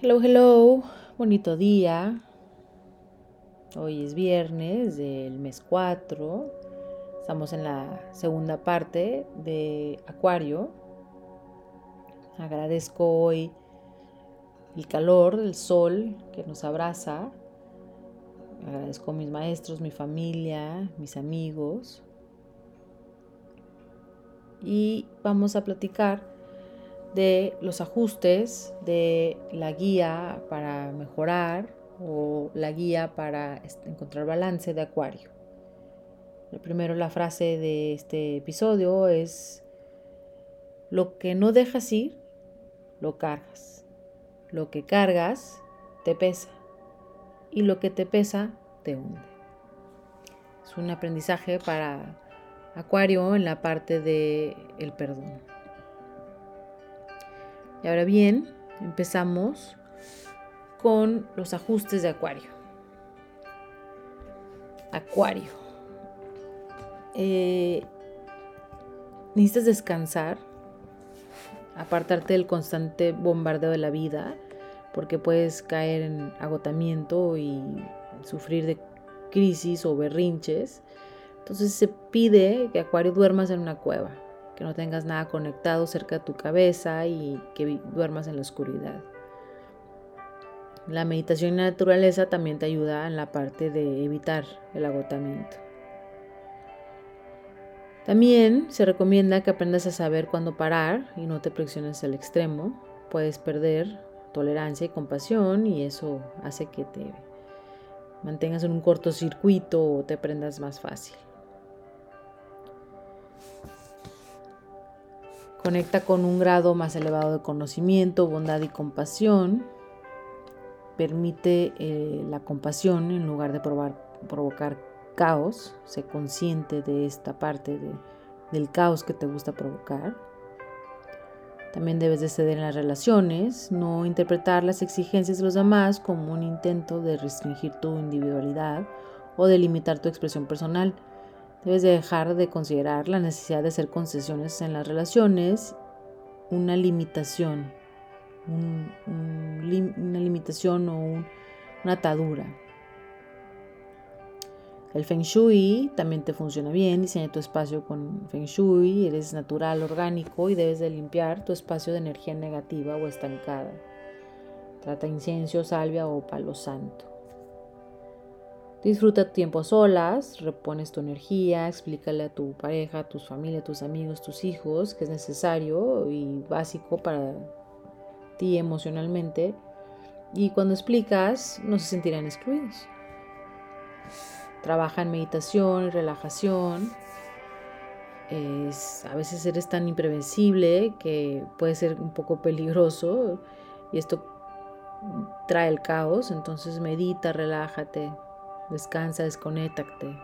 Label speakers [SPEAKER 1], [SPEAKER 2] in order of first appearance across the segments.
[SPEAKER 1] Hello, hello, bonito día. Hoy es viernes del mes 4. Estamos en la segunda parte de Acuario. Agradezco hoy el calor del sol que nos abraza. Agradezco a mis maestros, mi familia, mis amigos. Y vamos a platicar de los ajustes de la guía para mejorar o la guía para encontrar balance de acuario. El primero, la frase de este episodio es, lo que no dejas ir, lo cargas. Lo que cargas, te pesa. Y lo que te pesa, te hunde. Es un aprendizaje para Acuario en la parte de el perdón. Y ahora bien, empezamos con los ajustes de Acuario. Acuario. Eh, necesitas descansar, apartarte del constante bombardeo de la vida, porque puedes caer en agotamiento y sufrir de crisis o berrinches. Entonces se pide que Acuario duermas en una cueva que no tengas nada conectado cerca de tu cabeza y que duermas en la oscuridad. La meditación y la naturaleza también te ayuda en la parte de evitar el agotamiento. También se recomienda que aprendas a saber cuándo parar y no te presiones al extremo. Puedes perder tolerancia y compasión y eso hace que te mantengas en un cortocircuito o te prendas más fácil. Conecta con un grado más elevado de conocimiento, bondad y compasión. Permite eh, la compasión en lugar de provocar caos. Sé consciente de esta parte del caos que te gusta provocar. También debes de ceder en las relaciones, no interpretar las exigencias de los demás como un intento de restringir tu individualidad o de limitar tu expresión personal. Debes dejar de considerar la necesidad de hacer concesiones en las relaciones una limitación, una limitación o una atadura. El Feng Shui también te funciona bien, diseña tu espacio con Feng Shui, eres natural, orgánico y debes de limpiar tu espacio de energía negativa o estancada. Trata incienso, salvia o palo santo. Disfruta tiempo a solas, repones tu energía, explícale a tu pareja, a tus familia, a tus amigos, tus hijos que es necesario y básico para ti emocionalmente. Y cuando explicas, no se sentirán excluidos. Trabaja en meditación relajación. a veces eres tan imprevisible que puede ser un poco peligroso y esto trae el caos. Entonces medita, relájate, Descansa, desconéctate.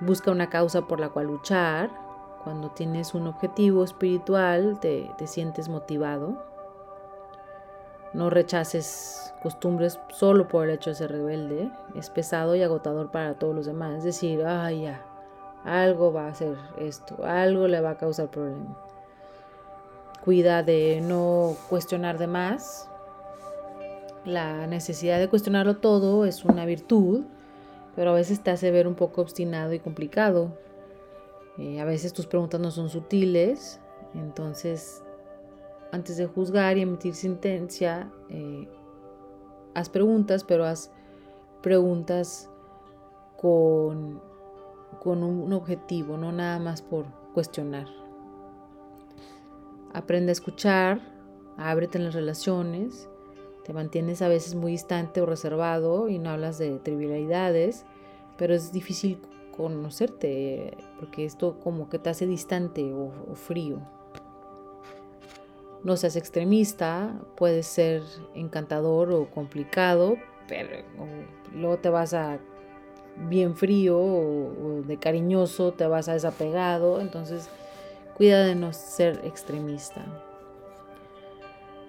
[SPEAKER 1] Busca una causa por la cual luchar. Cuando tienes un objetivo espiritual, te, te sientes motivado. No rechaces costumbres solo por el hecho de ser rebelde. Es pesado y agotador para todos los demás. Es decir, ay, ya, algo va a hacer esto, algo le va a causar problema. Cuida de no cuestionar de más, la necesidad de cuestionarlo todo es una virtud, pero a veces te hace ver un poco obstinado y complicado. Eh, a veces tus preguntas no son sutiles, entonces antes de juzgar y emitir sentencia, eh, haz preguntas, pero haz preguntas con, con un objetivo, no nada más por cuestionar. Aprende a escuchar, ábrete en las relaciones te mantienes a veces muy distante o reservado y no hablas de trivialidades, pero es difícil conocerte porque esto como que te hace distante o, frío. No seas extremista, puedes ser encantador o complicado, pero luego te vas a bien frío o, de cariñoso, te vas a desapegado, entonces cuida de no ser extremista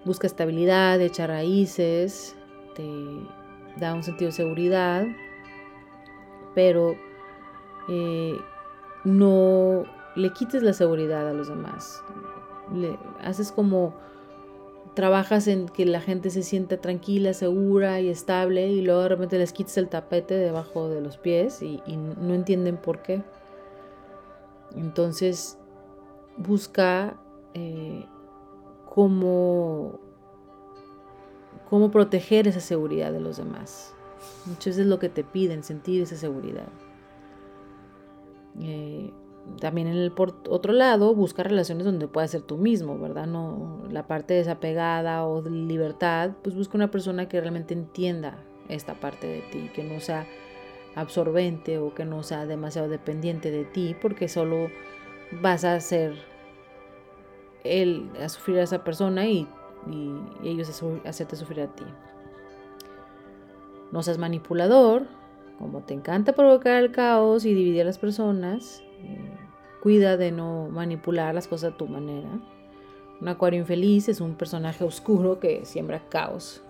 [SPEAKER 1] busca estabilidad, echa raíces, te da un sentido de seguridad, pero eh, no le quites la seguridad a los demás. Le haces como trabajas en que la gente se sienta tranquila, segura y estable y luego de repente les quitas el tapete debajo de los pies y, no entienden por qué. Entonces busca eh, cómo, cómo proteger esa seguridad de los demás. Muchas veces es lo que te piden, sentir esa seguridad. Eh, también por otro lado, busca relaciones donde puedas ser tú mismo, ¿verdad? No la parte desapegada o de libertad, pues busca una persona que realmente entienda esta parte de ti, que no sea absorbente o que no sea demasiado dependiente de ti, porque solo vas a hacer él a sufrir a esa persona y, ellos a hacerte sufrir a ti. No seas manipulador, como te encanta provocar el caos y dividir a las personas, cuida de no manipular las cosas a tu manera. Un acuario infeliz es un personaje oscuro que siembra caos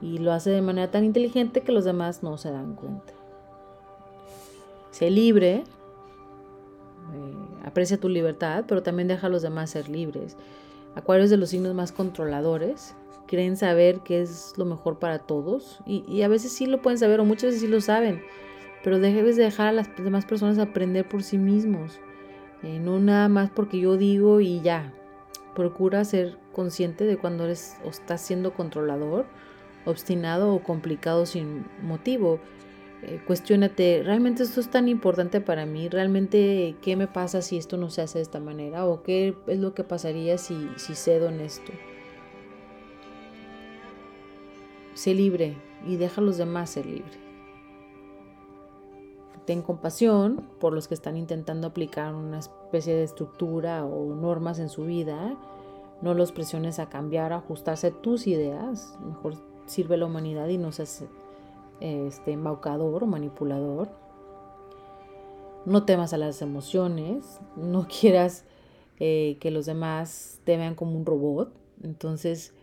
[SPEAKER 1] y lo hace de manera tan inteligente que los demás no se dan cuenta. Sé libre, eh, aprecia tu libertad, pero también deja a los demás ser libres. Acuarios de los signos más controladores, creen saber qué es lo mejor para todos y, y, a veces sí lo pueden saber o muchas veces sí lo saben, pero debes dejar a las demás personas aprender por sí mismos, eh, no nada más porque yo digo y ya. Procura ser consciente de cuando eres o estás siendo controlador, obstinado o complicado sin motivo. Eh, cuestiónate, ¿realmente esto es tan importante para mí? ¿Realmente qué me pasa si esto no se hace de esta manera? ¿O qué es lo que pasaría si, si cedo en esto? Sé libre y deja a los demás ser libres. Ten compasión por los que están intentando aplicar una especie de estructura o normas en su vida. No los presiones a cambiar, a ajustarse a tus ideas. Mejor sirve la humanidad y no seas este, embaucador o manipulador. No temas a las emociones. No quieras eh, que los demás te vean como un robot. Entonces,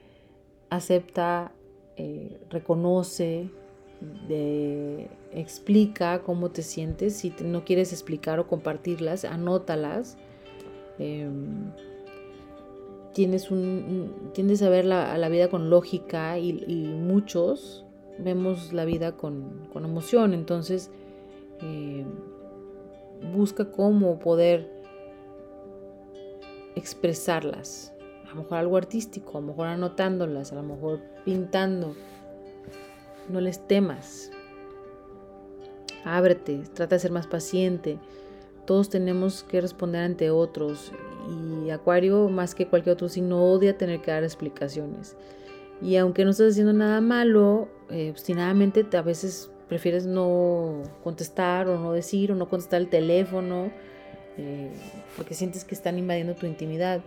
[SPEAKER 1] acepta, eh, reconoce, explica cómo te sientes. Si no quieres explicar o compartirlas, anótalas. Em, tienes, un, a ver la, vida con lógica y, muchos vemos la vida con, emoción. Entonces, em, busca cómo poder expresarlas. A lo mejor algo artístico, a lo mejor anotándolas, a lo mejor pintando no les temas. Ábrete, trata de ser más paciente. Todos tenemos que responder ante otros y Acuario, más que cualquier otro signo, odia tener que dar explicaciones. Y aunque no estás haciendo nada malo, eh, obstinadamente a veces prefieres no contestar o no decir o no contestar el teléfono eh, porque sientes que están invadiendo tu intimidad.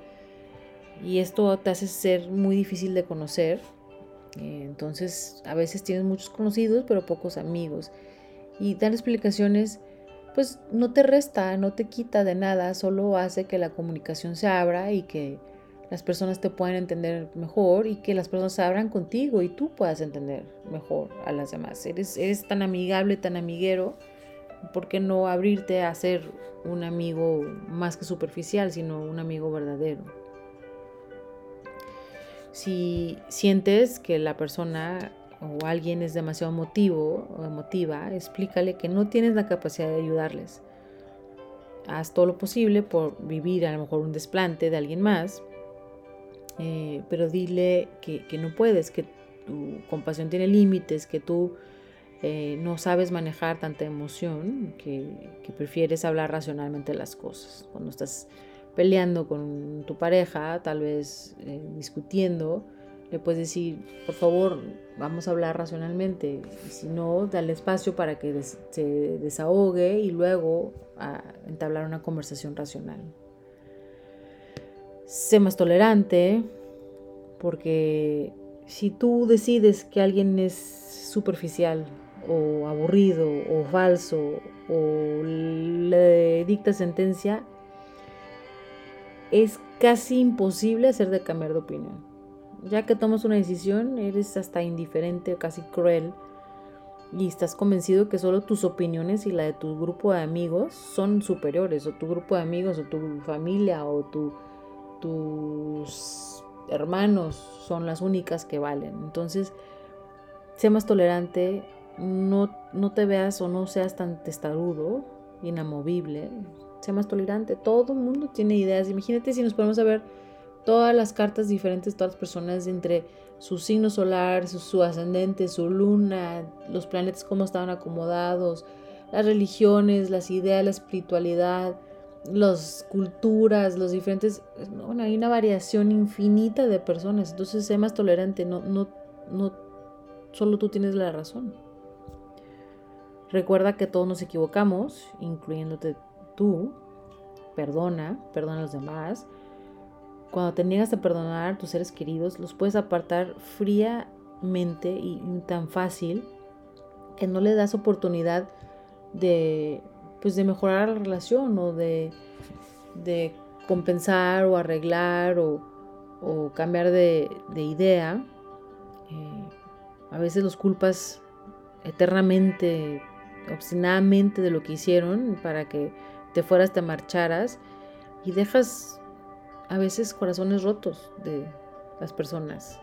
[SPEAKER 1] Y esto te hace ser muy difícil de conocer eh, entonces, a veces tienes muchos conocidos, pero pocos amigos. Y dar explicaciones, pues no te resta, no te quita de nada, solo hace que la comunicación se abra y que las personas te puedan entender mejor y que las personas abran contigo y tú puedas entender mejor a las demás. Eres, eres tan amigable, tan amiguero, ¿por qué no abrirte a ser un amigo más que superficial, sino un amigo verdadero? Si sientes que la persona o alguien es demasiado emotivo o emotiva, explícale que no tienes la capacidad de ayudarles. Haz todo lo posible por vivir a lo mejor un desplante de alguien más, eh, pero dile que, no puedes, que tu compasión tiene límites, que tú eh, no sabes manejar tanta emoción, que, prefieres hablar racionalmente las cosas. Cuando estás peleando con tu pareja, tal vez eh, discutiendo, le puedes decir, por favor, vamos a hablar racionalmente. Si no, dale espacio para que se desahogue y luego a entablar una conversación racional. Sé más tolerante, porque si tú decides que alguien es superficial o aburrido o falso o le dicta sentencia, es casi imposible hacer de cambiar de opinión. Ya que tomas una decisión, eres hasta indiferente, casi cruel, y estás convencido que solo tus opiniones y la de tu grupo de amigos son superiores, o tu grupo de amigos, o tu familia, o tu, tus hermanos son las únicas que valen. Entonces, sé más tolerante, no, no te veas o no seas tan testarudo, inamovible, sé más tolerante. Todo el mundo tiene ideas. Imagínate si nos ponemos a ver todas las cartas diferentes, todas las personas entre su signo solar, su, ascendente, su luna, los planetas cómo estaban acomodados, las religiones, las ideas, la espiritualidad, las culturas, los diferentes, bueno, hay una variación infinita de personas, entonces sé más tolerante, no, no, no, solo tú tienes la razón. Recuerda que todos nos equivocamos, incluyéndote tú, perdona, perdona a los demás, cuando te niegas a perdonar a tus seres queridos, los puedes apartar fríamente y tan fácil que no le das oportunidad de, pues de mejorar la relación o de, de compensar o arreglar o, cambiar de, idea. Eh, a veces los culpas eternamente, obstinadamente de lo que hicieron para que te fueras, te marcharas y dejas a veces corazones rotos de las personas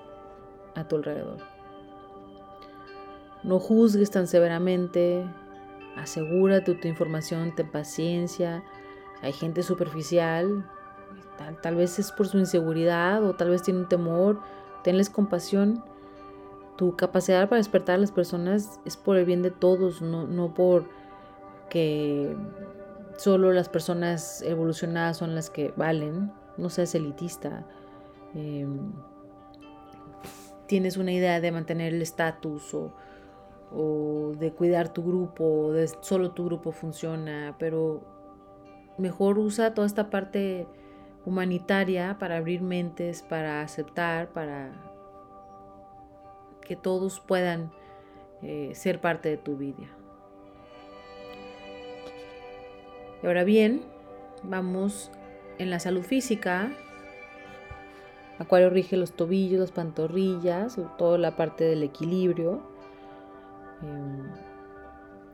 [SPEAKER 1] a tu alrededor. No juzgues tan severamente, asegúrate tu información, ten paciencia. Hay gente superficial, tal, tal vez es por su inseguridad o tal vez tiene un temor, tenles compasión. Tu capacidad para despertar a las personas es por el bien de todos, no, no por que solo las personas evolucionadas son las que valen no seas elitista, em, tienes una idea de mantener el estatus o, de cuidar tu grupo, o de solo tu grupo funciona, pero mejor usa toda esta parte humanitaria para abrir mentes, para aceptar, para que todos puedan eh, ser parte de tu vida. Y ahora bien, vamos en la salud física, Acuario rige los tobillos, las pantorrillas, toda la parte del equilibrio. Em,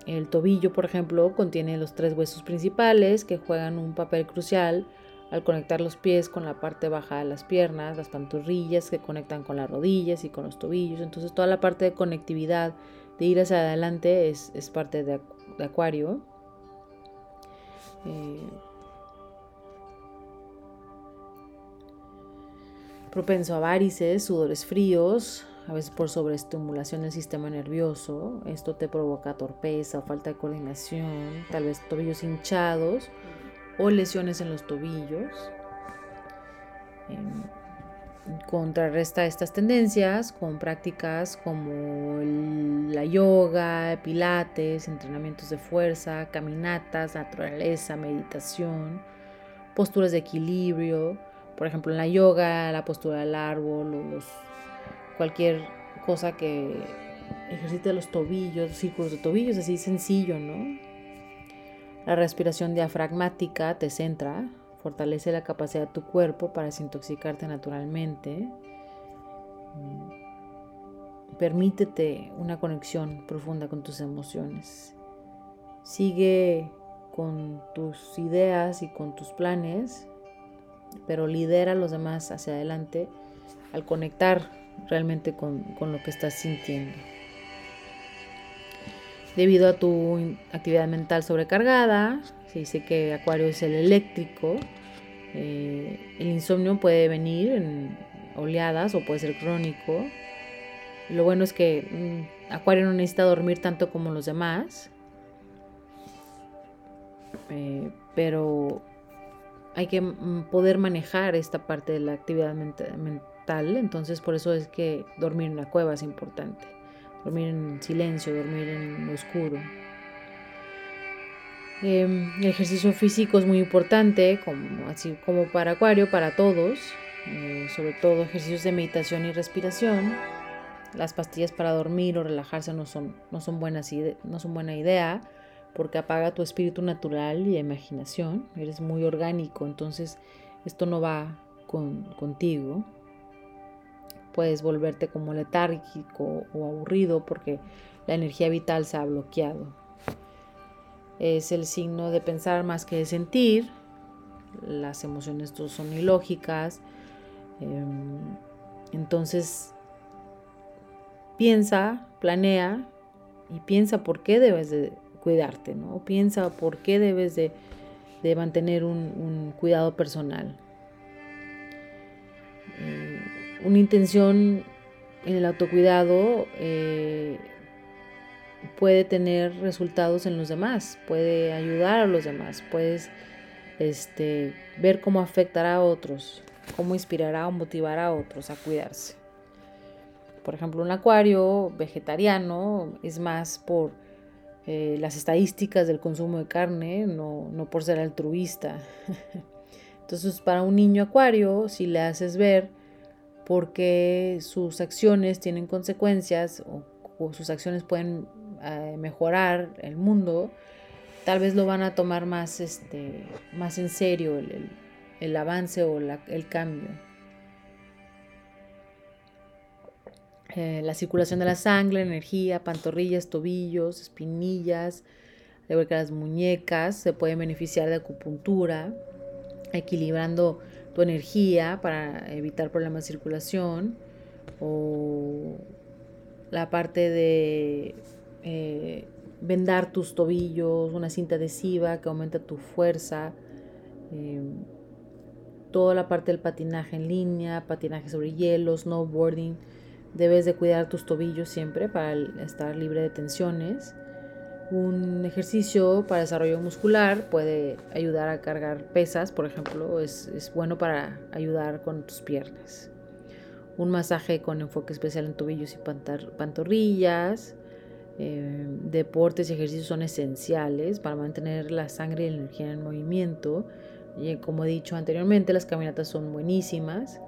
[SPEAKER 1] el tobillo, por ejemplo, contiene los tres huesos principales que juegan un papel crucial al conectar los pies con la parte baja de las piernas, las pantorrillas que conectan con las rodillas y con los tobillos. Entonces toda la parte de conectividad, de ir hacia adelante, es, parte de, Acuario. Eh, propenso a varices, sudores fríos, a veces por sobreestimulación del sistema nervioso. Esto te provoca torpeza falta de coordinación, tal vez tobillos hinchados o lesiones en los tobillos. Em, contrarresta estas tendencias con prácticas como la yoga, pilates, entrenamientos de fuerza, caminatas, naturaleza, meditación, posturas de equilibrio, por ejemplo, en la yoga, la postura del árbol, los, cualquier cosa que ejercite los tobillos, círculos de tobillos, así sencillo, ¿no? La respiración diafragmática te centra, fortalece la capacidad de tu cuerpo para desintoxicarte naturalmente. Permítete una conexión profunda con tus emociones. Sigue con tus ideas y con tus planes pero lidera a los demás hacia adelante al conectar realmente con, lo que estás sintiendo. Debido a tu actividad mental sobrecargada, se dice que Acuario es el eléctrico, eh, el insomnio puede venir en oleadas o puede ser crónico. Lo bueno es que mm, Acuario no necesita dormir tanto como los demás, eh, pero hay que mm, poder manejar esta parte de la actividad mental, entonces por eso es que dormir en la cueva es importante, dormir en silencio, dormir en lo oscuro. Em, el ejercicio físico es muy importante, así como para Acuario, para todos, eh, sobre todo ejercicios de meditación y respiración. Las pastillas para dormir o relajarse no son, no son, buenas, no son buena idea porque apaga tu espíritu natural y imaginación, eres muy orgánico, entonces esto no va contigo. Puedes volverte como letárgico o aburrido porque la energía vital se ha bloqueado. Es el signo de pensar más que de sentir. Las emociones son ilógicas. Em, entonces, piensa, planea y piensa por qué debes de cuidarte, ¿no? Piensa por qué debes de, mantener un, cuidado personal. Una intención en el autocuidado eh, puede tener resultados en los demás, puede ayudar a los demás, puedes este, ver cómo afectará a otros, cómo inspirará o motivará a otros a cuidarse. Por ejemplo, un acuario vegetariano es más por eh, las estadísticas del consumo de carne, no, no por ser altruista. Entonces, para un niño acuario, si le haces ver por qué sus acciones tienen consecuencias o, sus acciones pueden eh, mejorar el mundo, tal vez lo van a tomar más, este, más en serio el, avance o el cambio. Eh, la circulación de la sangre, energía, pantorrillas, tobillos, espinillas, que las muñecas, se pueden beneficiar de acupuntura, equilibrando tu energía para evitar problemas de circulación o la parte de eh, vendar tus tobillos, una cinta adhesiva que aumenta tu fuerza, eh, toda la parte del patinaje en línea, patinaje sobre hielo, snowboarding, Debes de cuidar tus tobillos siempre para estar libre de tensiones. Un ejercicio para desarrollo muscular puede ayudar a cargar pesas, por ejemplo, es, bueno para ayudar con tus piernas. Un masaje con enfoque especial en tobillos y pantorrillas. Eh, deportes y ejercicios son esenciales para mantener la sangre y la energía en movimiento. Y como he dicho anteriormente, las caminatas son buenísimas.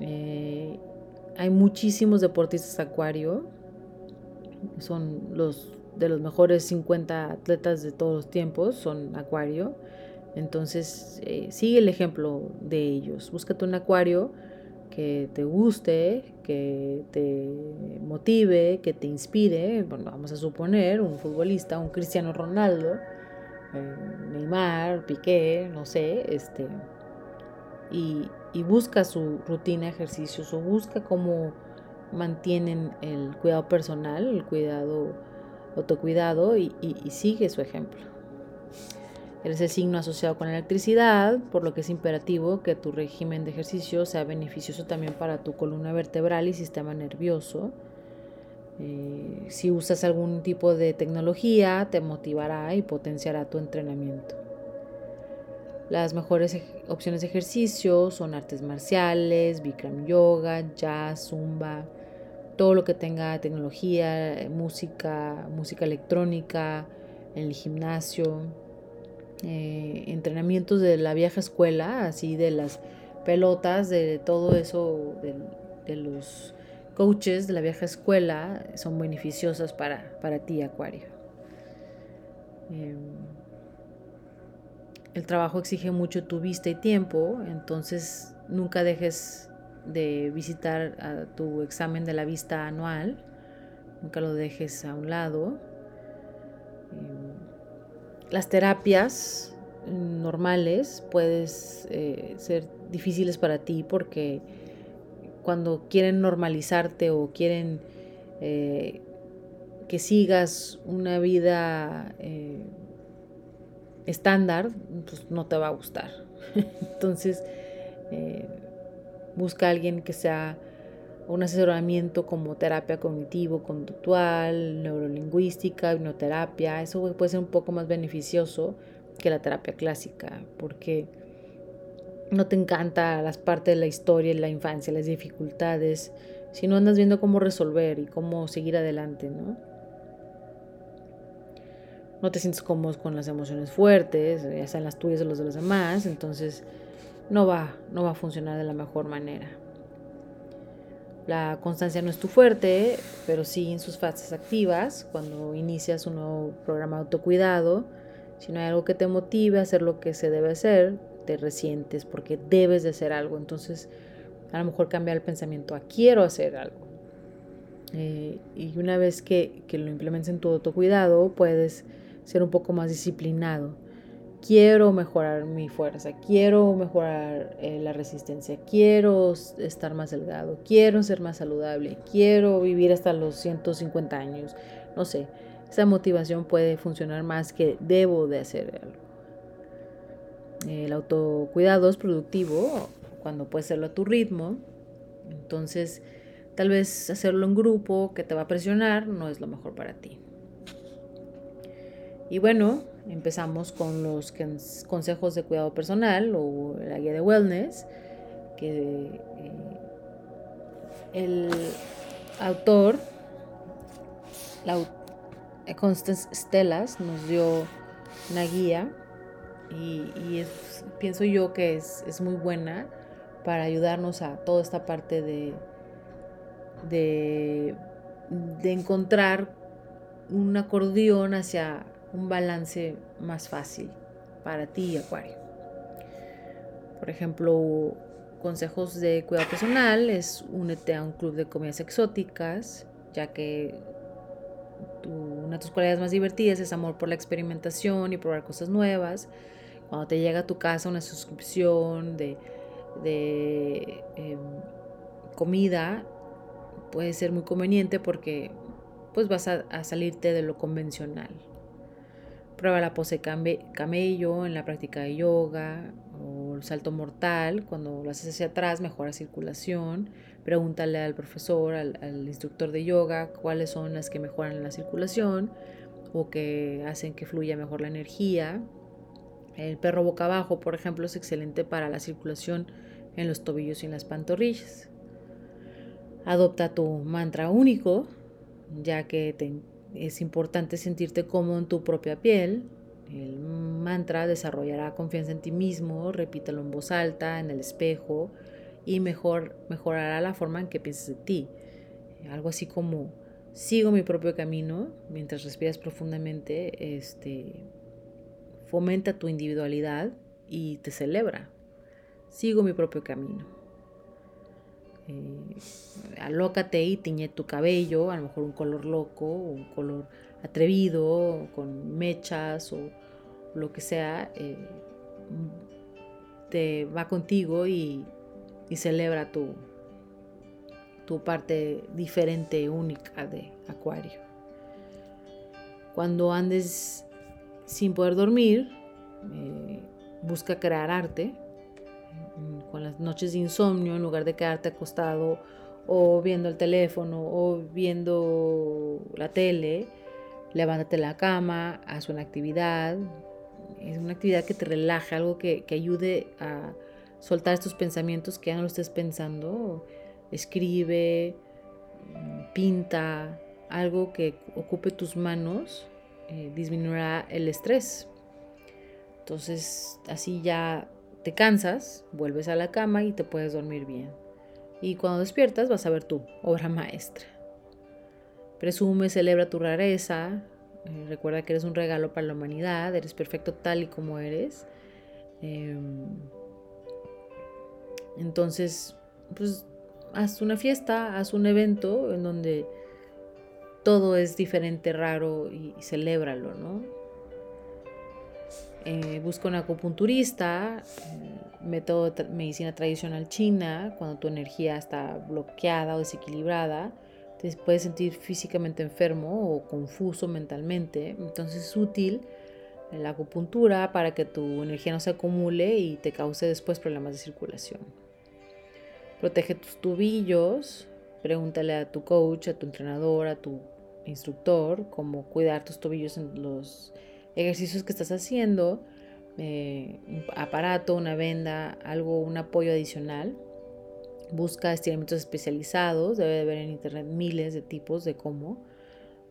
[SPEAKER 1] Eh, hay muchísimos deportistas acuario. Son los de los mejores 50 atletas de todos los tiempos, son acuario. Entonces, eh, sigue el ejemplo de ellos. Búscate un acuario que te guste, que te motive, que te inspire. Bueno, vamos a suponer un futbolista, un Cristiano Ronaldo, eh, Neymar, Piqué, no sé, este, y, busca su rutina de ejercicios o busca cómo mantienen el cuidado personal, el cuidado, autocuidado y, sigue su ejemplo. Eres el signo asociado con la electricidad, por lo que es imperativo que tu régimen de ejercicio sea beneficioso también para tu columna vertebral y sistema nervioso. Eh, si usas algún tipo de tecnología, te motivará y potenciará tu entrenamiento. Las mejores opciones de ejercicio son artes marciales, Bikram yoga, jazz, zumba, todo lo que tenga tecnología, música, música electrónica, en el gimnasio, eh, entrenamientos de la vieja escuela, así de las pelotas, de todo eso, de, los coaches de la vieja escuela, son beneficiosas para, para ti, Acuario. Em, el trabajo exige mucho tu vista y tiempo, entonces nunca dejes de visitar a tu examen de la vista anual, nunca lo dejes a un lado. Eh, las terapias normales pueden eh, ser difíciles para ti porque cuando quieren normalizarte o quieren eh, que sigas una vida estándar, pues no te va a gustar. Entonces, eh, busca a alguien que sea un asesoramiento como terapia cognitivo, conductual, neurolingüística, hipnoterapia. Eso puede ser un poco más beneficioso que la terapia clásica, porque no te encanta las partes de la historia, la infancia, las dificultades, sino andas viendo cómo resolver y cómo seguir adelante, ¿no? no te sientes cómodo con las emociones fuertes, ya sean las tuyas o las de los demás, entonces no va, no va a funcionar de la mejor manera. La constancia no es tu fuerte, pero sí en sus fases activas, cuando inicias un nuevo programa de autocuidado, si no hay algo que te motive a hacer lo que se debe hacer, te resientes porque debes de hacer algo. Entonces, a lo mejor cambiar el pensamiento a quiero hacer algo. Eh, y una vez que, que lo implementes en tu autocuidado, puedes ser un poco más disciplinado quiero mejorar mi fuerza, quiero mejorar eh, la resistencia, quiero estar más delgado, quiero ser más saludable, quiero vivir hasta los 150 años, no sé, esa motivación puede funcionar más que debo de hacer algo. El autocuidado es productivo cuando puedes hacerlo a tu ritmo, entonces tal vez hacerlo en grupo que te va a presionar no es lo mejor para ti. Y bueno, empezamos con los consejos de cuidado personal o la guía de wellness, que eh, el autor, la, Constance Stellas, nos dio una guía y, pienso yo que es, es, muy buena para ayudarnos a toda esta parte de, de, de encontrar un acordeón hacia un balance más fácil para ti, Acuario. Por ejemplo, consejos de cuidado personal es únete a un club de comidas exóticas, ya que una de tus cualidades más divertidas es amor por la experimentación y probar cosas nuevas. Cuando te llega a tu casa una suscripción de, em, comida, puede ser muy conveniente porque pues vas a salirte de lo convencional. Prueba la pose camello en la práctica de yoga o el salto mortal. Cuando lo haces hacia atrás, mejora circulación. Pregúntale al profesor, al, instructor de yoga, cuáles son las que mejoran la circulación o que hacen que fluya mejor la energía. El perro boca abajo, por ejemplo, es excelente para la circulación en los tobillos y en las pantorrillas. Adopta tu mantra único, ya que te es importante sentirte cómodo en tu propia piel. El mantra desarrollará confianza en ti mismo, repítelo en voz alta, en el espejo y mejor, mejorará la forma en que piensas de ti. Algo así como sigo mi propio camino mientras respiras profundamente, este, fomenta tu individualidad y te celebra. Sigo mi propio camino eh, alócate y tiñe tu cabello, a lo mejor un color loco, un color atrevido, con mechas o lo que sea, eh, te va contigo y, celebra tu, tu parte diferente, única de Acuario. Cuando andes sin poder dormir, eh, busca crear arte, con las noches de insomnio, en lugar de quedarte acostado o viendo el teléfono o viendo la tele, levántate de la cama, haz una actividad. Es una actividad que te relaje, algo que, que ayude a soltar estos pensamientos que ya no lo estés pensando. Escribe, pinta, algo que ocupe tus manos, eh, disminuirá el estrés. Entonces, así ya te cansas, vuelves a la cama y te puedes dormir bien. Y cuando despiertas vas a ver tu obra maestra. Presume, celebra tu rareza. Eh, recuerda que eres un regalo para la humanidad. Eres perfecto tal y como eres. Em, entonces, pues haz una fiesta, haz un evento en donde todo es diferente, raro y, y celébralo, ¿no? Eh, busca un acupunturista, método de medicina tradicional china, cuando tu energía está bloqueada o desequilibrada, te puedes sentir físicamente enfermo o confuso mentalmente. Entonces es útil la acupuntura para que tu energía no se acumule y te cause después problemas de circulación. Protege tus tubillos, pregúntale a tu coach, a tu entrenador, a tu instructor cómo cuidar tus tobillos en los ejercicios que estás haciendo, eh, un aparato, una venda, algo, un apoyo adicional. Busca estiramientos especializados, debe de haber en internet miles de tipos de cómo,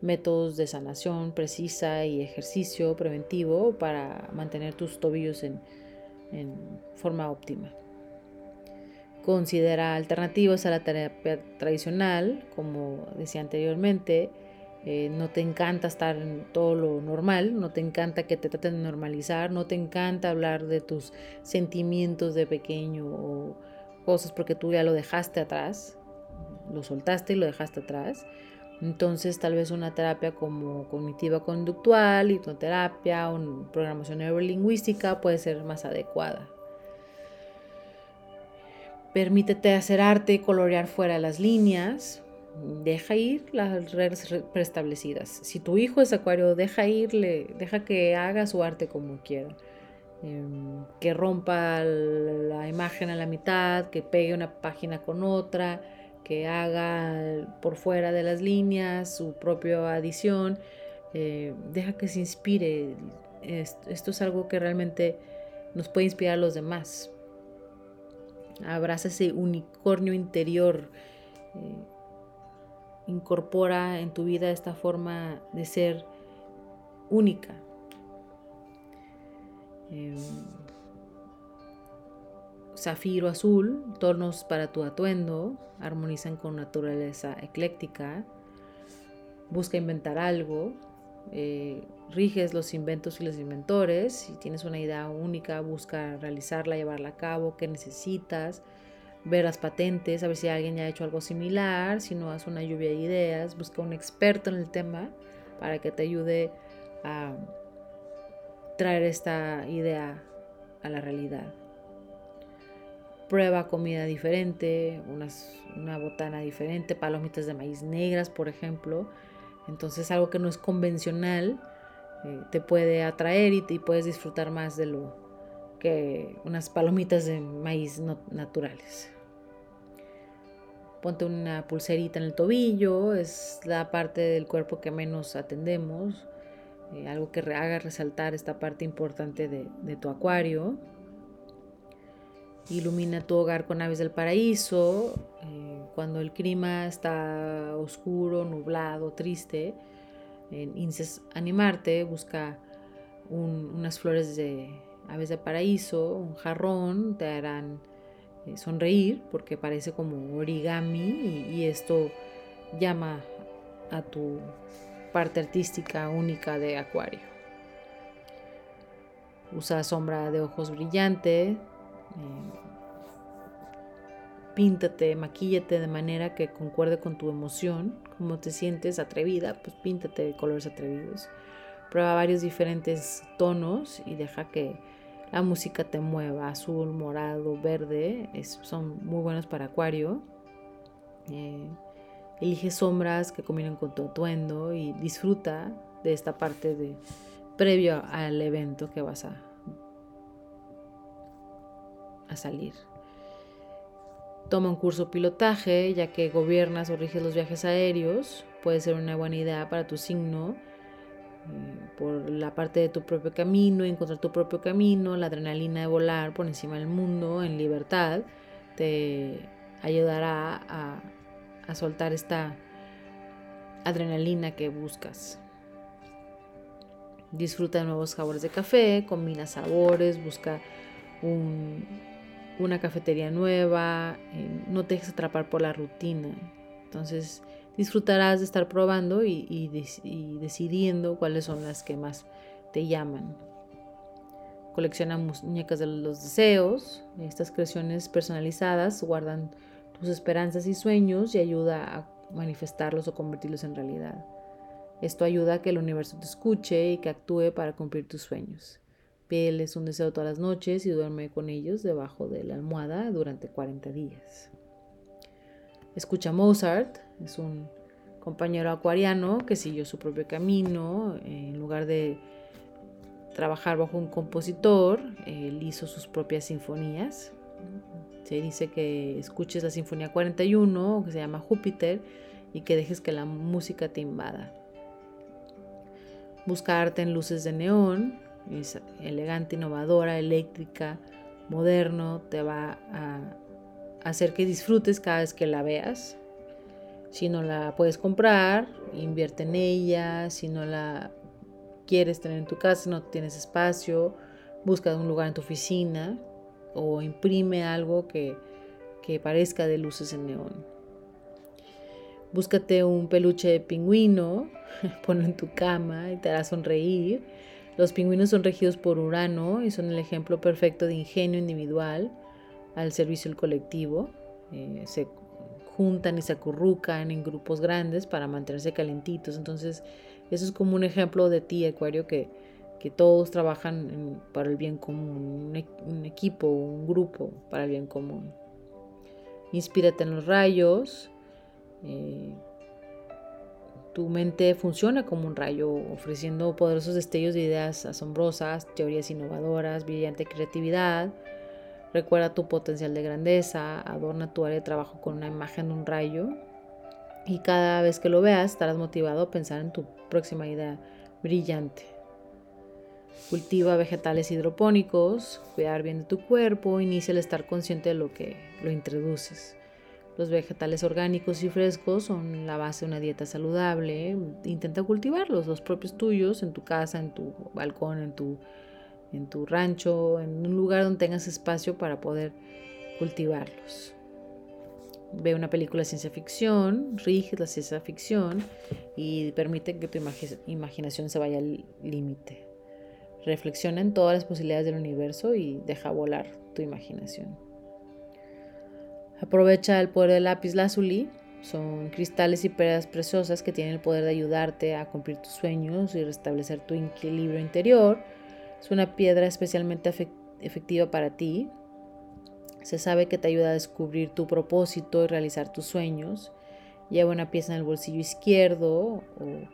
[SPEAKER 1] métodos de sanación precisa y ejercicio preventivo para mantener tus tobillos en, en forma óptima. Considera alternativas a la terapia tradicional, como decía anteriormente, eh, no te encanta estar en todo lo normal, no te encanta que te traten de normalizar, no te encanta hablar de tus sentimientos de pequeño o cosas porque tú ya lo dejaste atrás, lo soltaste y lo dejaste atrás. Entonces tal vez una terapia como cognitiva conductual, hipnoterapia o programación neurolingüística puede ser más adecuada. Permítete hacer arte colorear fuera de las líneas. Deja ir las reglas preestablecidas. Si tu hijo es acuario, deja irle, deja que haga su arte como quiera. Em, que rompa la imagen a la mitad, que pegue una página con otra, que haga por fuera de las líneas su propia adición. Eh, deja que se inspire. Esto es algo que realmente nos puede inspirar a los demás. Abraza ese unicornio interior. Eh, incorpora en tu vida esta forma de ser única. Em, zafiro azul, tonos para tu atuendo, armonizan con naturaleza ecléctica. Busca inventar algo, eh, riges los inventos y los inventores. Si tienes una idea única, busca realizarla, llevarla a cabo, qué necesitas, ver las patentes, a ver si alguien ya ha hecho algo similar. Si no, haz una lluvia de ideas, busca un experto en el tema para que te ayude a traer esta idea a la realidad. Prueba comida diferente, una botana diferente, palomitas de maíz negras, por ejemplo entonces algo que no es convencional eh, te puede atraer y, te, puedes disfrutar más de lo que unas palomitas de maíz naturales. Ponte una pulserita en el tobillo, es la parte del cuerpo que menos atendemos, eh, algo que haga resaltar esta parte importante de tu acuario. Ilumina tu hogar con aves del paraíso. Eh, cuando el clima está oscuro, nublado, triste, en animarte, busca unas flores de aves del paraíso, un jarrón, te harán eh, sonreír porque parece como origami y esto llama a tu parte artística única de acuario. Usa sombra de ojos brillante, eh, píntate, maquíllate de manera que concuerde con tu emoción, como te sientes atrevida, pues píntate de colores atrevidos. Prueba varios diferentes tonos y deja que la música te mueva, azul, morado, verde, son muy buenos para acuario. Eh, elige sombras que combinen con tu atuendo y disfruta de esta parte de previo al evento que vas a a salir. Toma un curso pilotaje, ya que gobiernas o riges los viajes aéreos. Puede ser una buena idea para tu signo. Eh, por la parte de tu propio camino, encontrar tu propio camino, la adrenalina de volar por encima del mundo en libertad, te ayudará a, soltar esta adrenalina que buscas. Disfruta de nuevos sabores de café, combina sabores, busca un, una cafetería nueva, eh, no te dejes atrapar por la rutina. Entonces disfrutarás de estar probando y, decidiendo cuáles son las que más te llaman. Colecciona muñecas de los deseos. Estas creaciones personalizadas guardan tus esperanzas y sueños y ayuda a manifestarlos o convertirlos en realidad. Esto ayuda a que el universo te escuche y que actúe para cumplir tus sueños. Pídeles un deseo todas las noches y duerme con ellos debajo de la almohada durante 40 días. Escucha Mozart, es un compañero acuariano que siguió su propio camino. En lugar de trabajar bajo un compositor, él hizo sus propias sinfonías. Se dice que escuches la Sinfonía 41, que se llama Júpiter, y que dejes que la música te invada. Busca arte en luces de neón, es elegante, innovadora, eléctrica, moderno, te va a hacer que disfrutes cada vez que la veas. Si no la puedes comprar, invierte en ella. Si no la quieres tener en tu casa, no tienes espacio, busca un lugar en tu oficina o imprime algo que, que parezca de luces en neón. Búscate un peluche de pingüino, ponlo en tu cama y te hará sonreír los pingüinos son regidos por Urano y son el ejemplo perfecto de ingenio individual al servicio del colectivo. Eh, juntan y se acurrucan en grupos grandes para mantenerse calentitos. Entonces, eso es como un ejemplo de ti, Acuario, que, que todos trabajan para el bien común, un, equipo, un grupo para el bien común. Inspírate en los rayos. Eh, tu mente funciona como un rayo, ofreciendo poderosos destellos de ideas asombrosas, teorías innovadoras, brillante creatividad. Recuerda tu potencial de grandeza, adorna tu área de trabajo con una imagen de un rayo y cada vez que lo veas estarás motivado a pensar en tu próxima idea brillante. Cultiva vegetales hidropónicos, cuidar bien de tu cuerpo, inicia el estar consciente de lo que lo introduces. Los vegetales orgánicos y frescos son la base de una dieta saludable. Intenta cultivarlos, los propios tuyos, en tu casa, en tu balcón, en tu, en tu rancho, en un lugar donde tengas espacio para poder cultivarlos. Ve una película de ciencia ficción, rige la ciencia ficción y permite que tu imaginación se vaya al límite. Reflexiona en todas las posibilidades del universo y deja volar tu imaginación. Aprovecha el poder del lápiz lazuli. Son cristales y piedras preciosas que tienen el poder de ayudarte a cumplir tus sueños y restablecer tu equilibrio interior. Es una piedra especialmente efectiva para ti. Se sabe que te ayuda a descubrir tu propósito y realizar tus sueños. Lleva una pieza en el bolsillo izquierdo o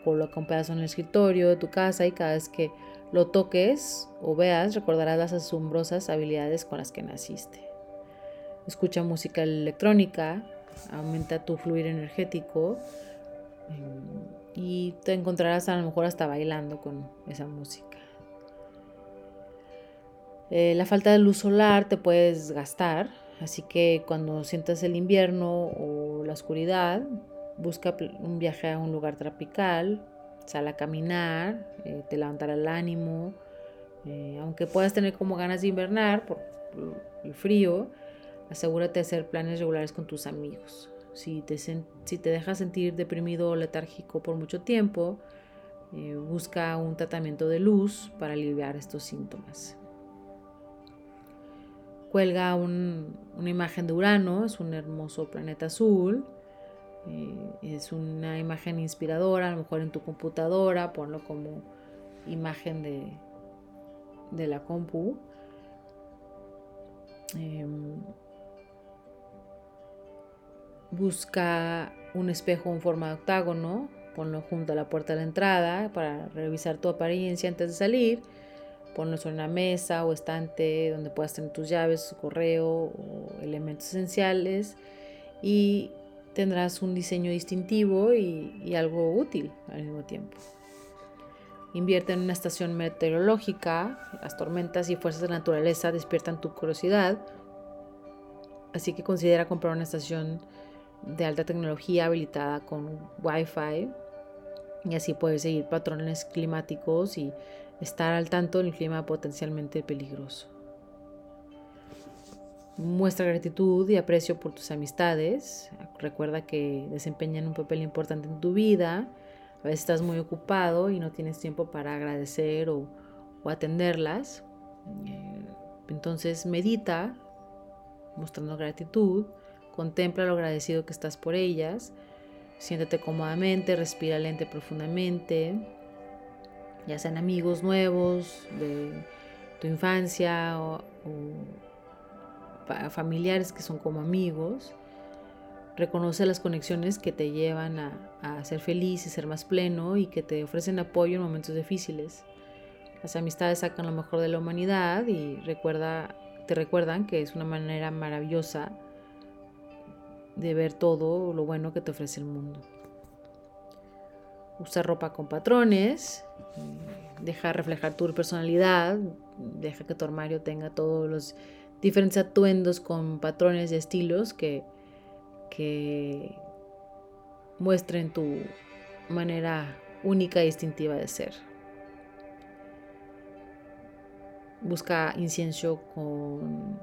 [SPEAKER 1] coloca un pedazo en el escritorio de tu casa y cada vez que lo toques o veas recordarás las asombrosas habilidades con las que naciste escucha música electrónica, aumenta tu fluir energético eh, y te encontrarás a lo mejor hasta bailando con esa música. Eh, la falta de luz solar te puedes gastar, así que cuando sientas el invierno o la oscuridad, busca un viaje a un lugar tropical, sal a caminar, eh, te levantará el ánimo, aunque puedas tener como ganas de invernar por el frío, Asegúrate de hacer planes regulares con tus amigos. Si te, si te dejas sentir deprimido o letárgico por mucho tiempo, eh, busca un tratamiento de luz para aliviar estos síntomas. Cuelga una imagen de Urano, es un hermoso planeta azul. Eh, es una imagen inspiradora, a lo mejor en tu computadora, ponlo como imagen de, de la compu. Em, Busca un espejo en forma de octágono, ponlo junto a la puerta de la entrada para revisar tu apariencia antes de salir. Ponlo sobre una mesa o estante donde puedas tener tus llaves, correo o elementos esenciales y tendrás un diseño distintivo y, algo útil al mismo tiempo. Invierte en una estación meteorológica. Las tormentas y fuerzas de naturaleza despiertan tu curiosidad. Así que considera comprar una estación de alta tecnología habilitada con Wi-Fi y así puedes seguir patrones climáticos y estar al tanto del clima potencialmente peligroso. Muestra gratitud y aprecio por tus amistades. Recuerda que desempeñan un papel importante en tu vida. A veces estás muy ocupado y no tienes tiempo para agradecer o, o atenderlas. Eh, entonces medita mostrando gratitud Contempla lo agradecido que estás por ellas. Siéntate cómodamente, respira lente profundamente. Ya sean amigos nuevos de tu infancia o, familiares que son como amigos. Reconoce las conexiones que te llevan a, a, ser feliz y ser más pleno y que te ofrecen apoyo en momentos difíciles. Las amistades sacan lo mejor de la humanidad y recuerda, te recuerdan que es una manera maravillosa de ver todo lo bueno que te ofrece el mundo. Usa ropa con patrones, deja reflejar tu personalidad, deja que tu armario tenga todos los diferentes atuendos con patrones y estilos que, que muestren tu manera única y distintiva de ser. Busca incienso con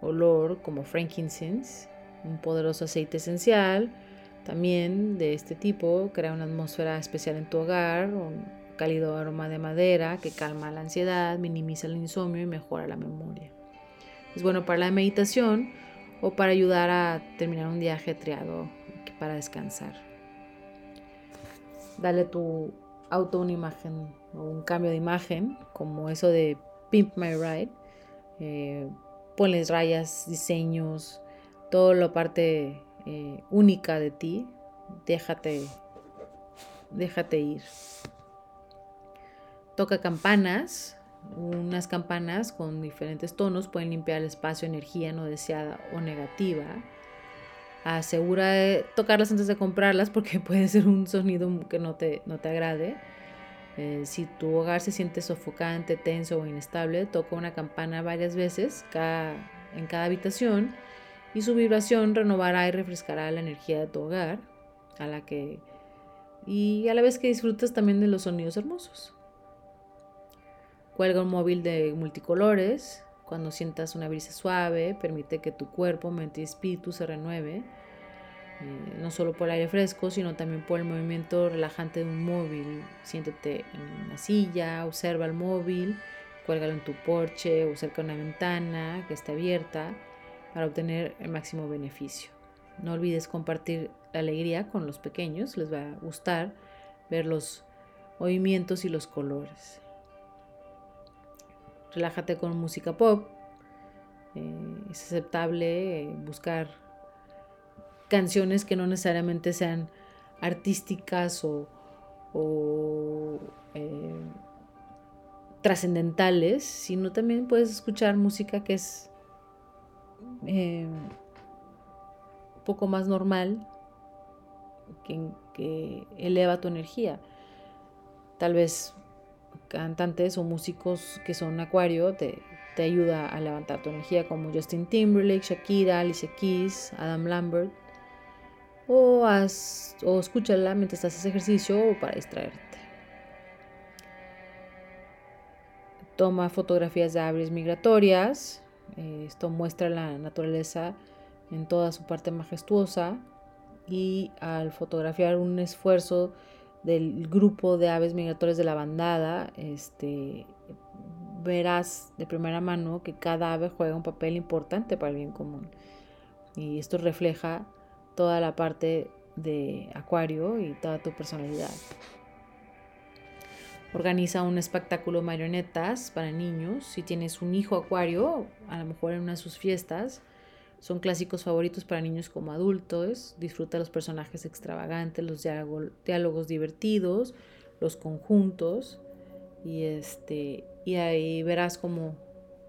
[SPEAKER 1] olor como frankincense un poderoso aceite esencial también de este tipo crea una atmósfera especial en tu hogar, un cálido aroma de madera que calma la ansiedad, minimiza el insomnio y mejora la memoria. Es bueno para la meditación, o para ayudar a terminar un día ajetreado para descansar. Dale tu auto una imagen o un cambio de imagen, como eso de Pimp My Ride. Eh, ponles rayas, diseños, toda la parte eh, única de ti. Déjate, déjate ir. Toca campanas. Unas campanas con diferentes tonos pueden limpiar el espacio, energía no deseada o negativa asegura de tocarlas antes de comprarlas porque puede ser un sonido que no te, no te agrade. Eh, si tu hogar se siente sofocante, tenso o inestable, toca una campana varias veces en cada habitación y su vibración renovará y refrescará la energía de tu hogar a la que y a la vez que disfrutas también de los sonidos hermosos. Cuelga un móvil de multicolores cuando sientas una brisa suave, permite que tu cuerpo, mente y espíritu se renueve, eh, no solo por el aire fresco, sino también por el movimiento relajante de un móvil. Siéntete en una silla, observa el móvil, cuélgalo en tu porche o cerca de una ventana que esté abierta para obtener el máximo beneficio. No olvides compartir la alegría con los pequeños, les va a gustar ver los movimientos y los colores relájate con música pop. Eh, es aceptable eh, buscar canciones que no necesariamente sean artísticas o, eh, trascendentales, sino también puedes escuchar música que es un poco más normal, que, eleva tu energía. Tal vez cantantes o músicos que son acuario te, te ayuda a levantar tu energía como Justin Timberlake, Shakira, Alicia Keys, Adam Lambert o, o escúchala mientras haces ejercicio o para distraerte. Toma fotografías de aves migratorias. Esto muestra la naturaleza en toda su parte majestuosa y al fotografiar un esfuerzo del grupo de aves migratorias de la bandada, este, verás de primera mano que cada ave juega un papel importante para el bien común. Y esto refleja toda la parte de Acuario y toda tu personalidad. Organiza un espectáculo marionetas para niños. Si tienes un hijo Acuario, a lo mejor en una de sus fiestas, son clásicos favoritos para niños como adultos. Disfruta los personajes extravagantes, los diálogos divertidos, los conjuntos. Y, este, y ahí verás cómo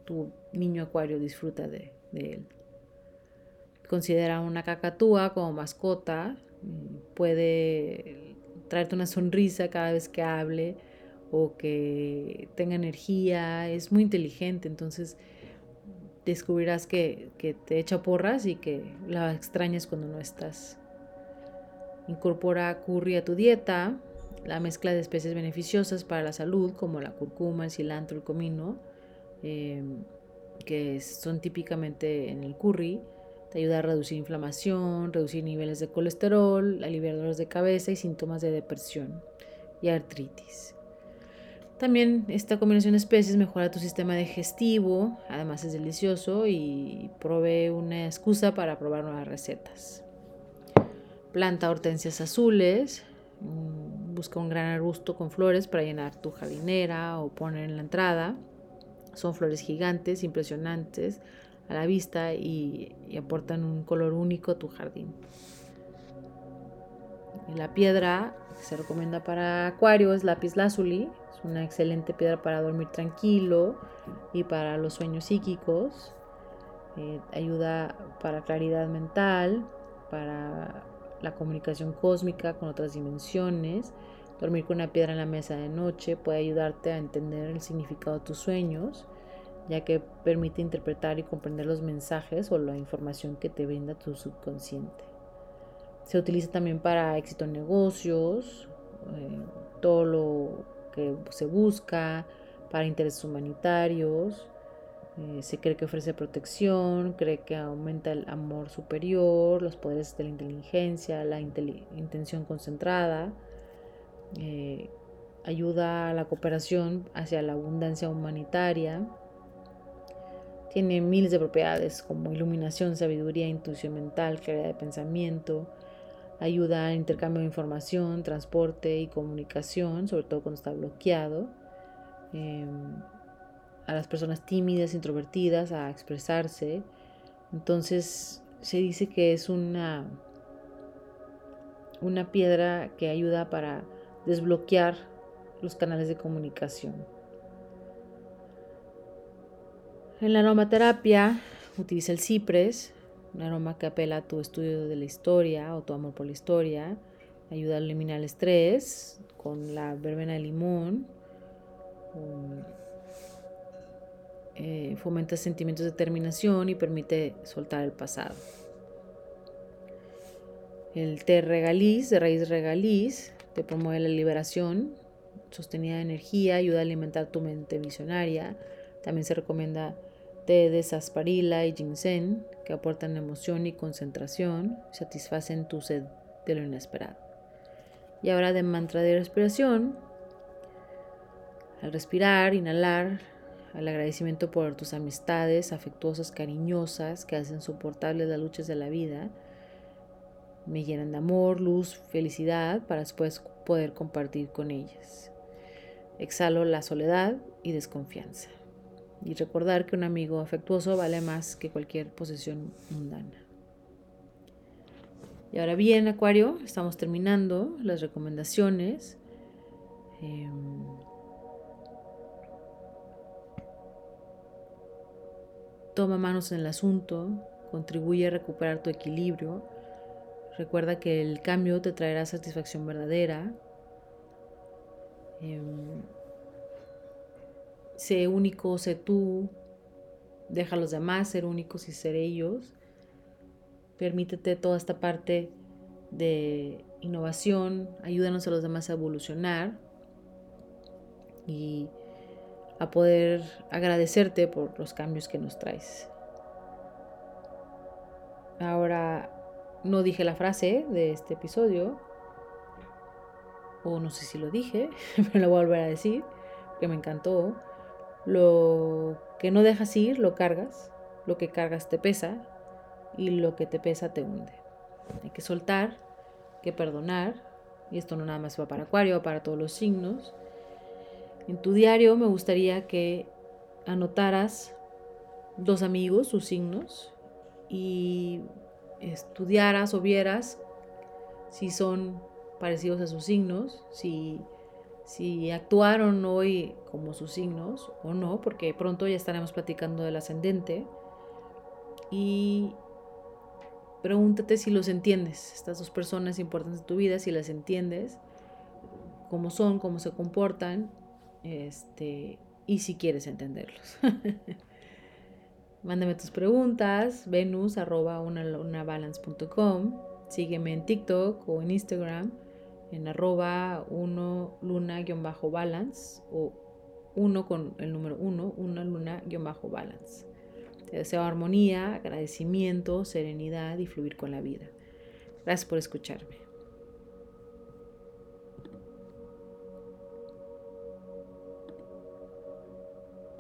[SPEAKER 1] tu niño acuario disfruta de, él. Considera una cacatúa como mascota. Puede traerte una sonrisa cada vez que hable o que tenga energía. Es muy inteligente, entonces descubrirás que, te echa porras y que la extrañas cuando no estás. Incorpora curry a tu dieta, la mezcla de especies beneficiosas para la salud como la curcuma, el cilantro, el comino, em, que son típicamente en el curry. Te ayuda a reducir inflamación, reducir niveles de colesterol, aliviar dolores de cabeza y síntomas de depresión y artritis. También esta combinación de especies mejora tu sistema digestivo, además es delicioso y provee una excusa para probar nuevas recetas. Planta hortensias azules, mm, busca un gran arbusto con flores para llenar tu jardinera o poner en la entrada. Son flores gigantes, impresionantes a la vista y, aportan un color único a tu jardín. la piedra que se recomienda para acuario es lápiz lazuli, una excelente piedra para dormir tranquilo y para los sueños psíquicos. Eh, ayuda para claridad mental, para la comunicación cósmica con otras dimensiones. Dormir con una piedra en la mesa de noche puede ayudarte a entender el significado de tus sueños, ya que permite interpretar y comprender los mensajes o la información que te brinda tu subconsciente. Se utiliza también para éxito en negocios, eh, todo lo que se busca para intereses humanitarios. Eh, se cree que ofrece protección, cree que aumenta el amor superior, los poderes de la inteligencia, la intención concentrada, eh, ayuda a la cooperación hacia la abundancia humanitaria. Tiene miles de propiedades como iluminación, sabiduría, intuición mental, claridad de pensamiento, ayuda al intercambio de información, transporte y comunicación, sobre todo cuando está bloqueado. Em, a las personas tímidas, introvertidas, a expresarse. Entonces se dice que es una, una piedra que ayuda para desbloquear los canales de comunicación. En la aromaterapia utiliza el cipres, un aroma que apela a tu estudio de la historia o tu amor por la historia. Ayuda a eliminar el estrés con la verbena de limón. Eh, fomenta sentimientos de determinación y permite soltar el pasado. El té regaliz, de raíz regaliz, te promueve la liberación sostenida de energía, ayuda a alimentar tu mente visionaria. También se recomienda té de y ginseng, que aportan emoción y concentración, satisfacen tu sed de lo inesperado. Y ahora de mantra de respiración. Al respirar, inhalar, al agradecimiento por tus amistades afectuosas, cariñosas, que hacen soportables las luchas de la vida. Me llenan de amor, luz, felicidad para después poder compartir con ellas. Exhalo la soledad y desconfianza y recordar que un amigo afectuoso vale más que cualquier posesión mundana. Y ahora bien, Acuario, estamos terminando las recomendaciones. Em, toma manos en el asunto, contribuye a recuperar tu equilibrio. Recuerda que el cambio te traerá satisfacción verdadera. Em, sé único, sé tú, deja a los demás ser únicos y ser ellos. Permítete toda esta parte de innovación, ayúdanos a los demás a evolucionar y a poder agradecerte por los cambios que nos traes. Ahora, no dije la frase de este episodio, o no sé si lo dije, pero lo voy a volver a decir, que me encantó. Lo que no dejas ir, lo cargas. Lo que cargas te pesa y lo que te pesa te hunde. Hay que soltar, que perdonar. Y esto no nada más va para Acuario, va para todos los signos. En tu diario me gustaría que anotaras dos amigos, sus signos, y estudiaras o vieras si son parecidos a sus signos, si si actuaron hoy como sus signos o no, porque pronto ya estaremos platicando del ascendente. Y pregúntate si los entiendes, estas dos personas importantes de tu vida, si las entiendes, cómo son, cómo se comportan, este, y si quieres entenderlos. Mándame tus preguntas, venus sígueme en TikTok o en Instagram en arroba 1 luna-balance o 1 con el número 1, 1 luna-balance. Te deseo armonía, agradecimiento, serenidad y fluir con la vida. Gracias por escucharme.